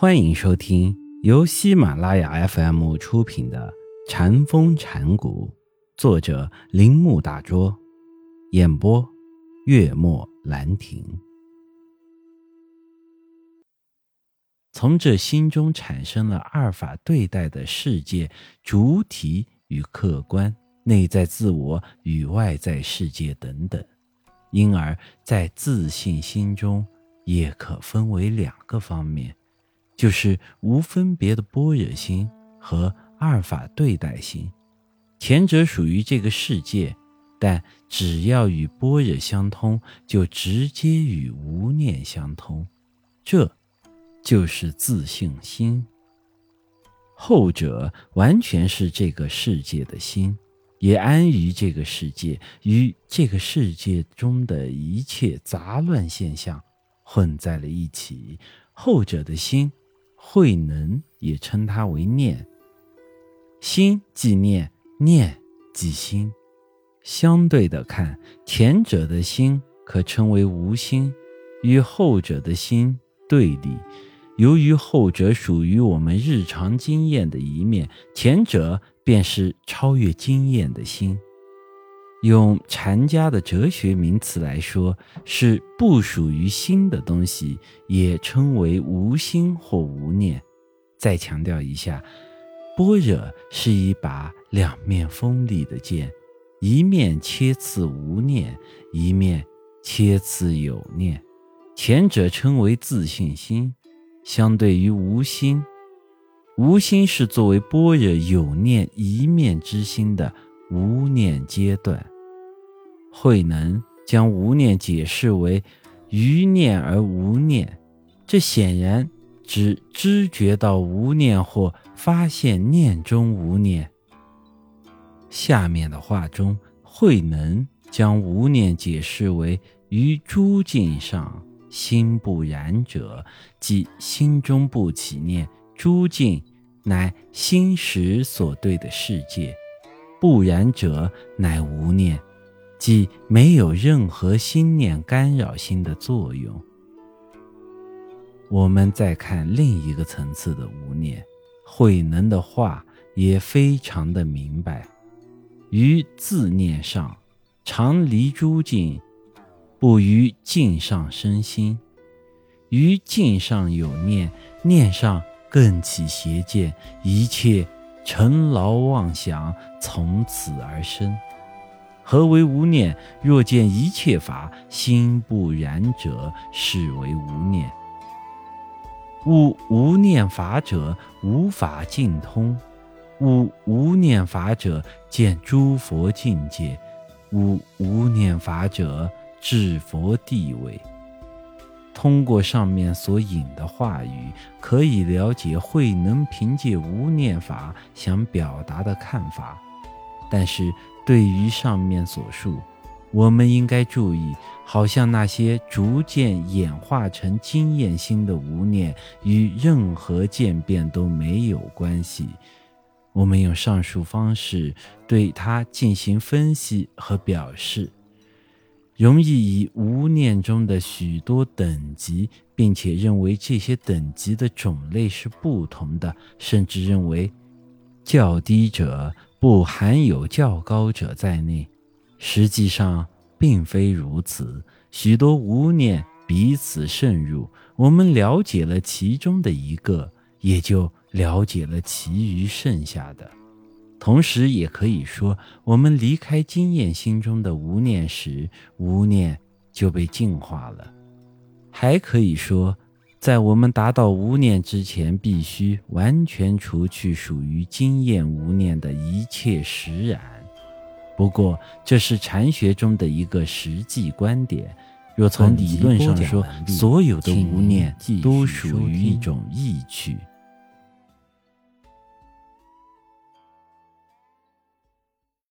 欢迎收听由喜马拉雅 FM 出品的《禅风禅谷，作者铃木大拙，演播月末兰亭。从这心中产生了二法对待的世界主体与客观、内在自我与外在世界等等，因而，在自信心中也可分为两个方面。就是无分别的般若心和二法对待心，前者属于这个世界，但只要与般若相通，就直接与无念相通，这就是自性心。后者完全是这个世界的心，也安于这个世界，与这个世界中的一切杂乱现象混在了一起。后者的心。慧能也称它为念，心即念，念即心。相对的看，前者的心可称为无心，与后者的心对立。由于后者属于我们日常经验的一面，前者便是超越经验的心。用禅家的哲学名词来说，是不属于心的东西，也称为无心或无念。再强调一下，般若是一把两面锋利的剑，一面切刺无念，一面切刺有念。前者称为自信心，相对于无心，无心是作为般若有念一面之心的。无念阶段，慧能将无念解释为余念而无念，这显然指知觉到无念或发现念中无念。下面的话中，慧能将无念解释为于诸境上心不染者，即心中不起念，诸境乃心识所对的世界。不染者，乃无念，即没有任何心念干扰心的作用。我们再看另一个层次的无念，慧能的话也非常的明白：于自念上，常离诸境，不于境上生心；于境上有念，念上更起邪见，一切。尘劳妄想从此而生。何为无念？若见一切法心不染者，是为无念。悟无念法者，无法尽通；悟无念法者，见诸佛境界；悟无念法者，至佛地位。通过上面所引的话语，可以了解慧能凭借无念法想表达的看法。但是，对于上面所述，我们应该注意，好像那些逐渐演化成经验心的无念，与任何渐变都没有关系。我们用上述方式对它进行分析和表示。容易以无念中的许多等级，并且认为这些等级的种类是不同的，甚至认为较低者不含有较高者在内。实际上并非如此，许多无念彼此渗入，我们了解了其中的一个，也就了解了其余剩下的。同时，也可以说，我们离开经验心中的无念时，无念就被净化了。还可以说，在我们达到无念之前，必须完全除去属于经验无念的一切实染。不过，这是禅学中的一个实际观点。若从理论上说，所有的无念都属于一种意趣。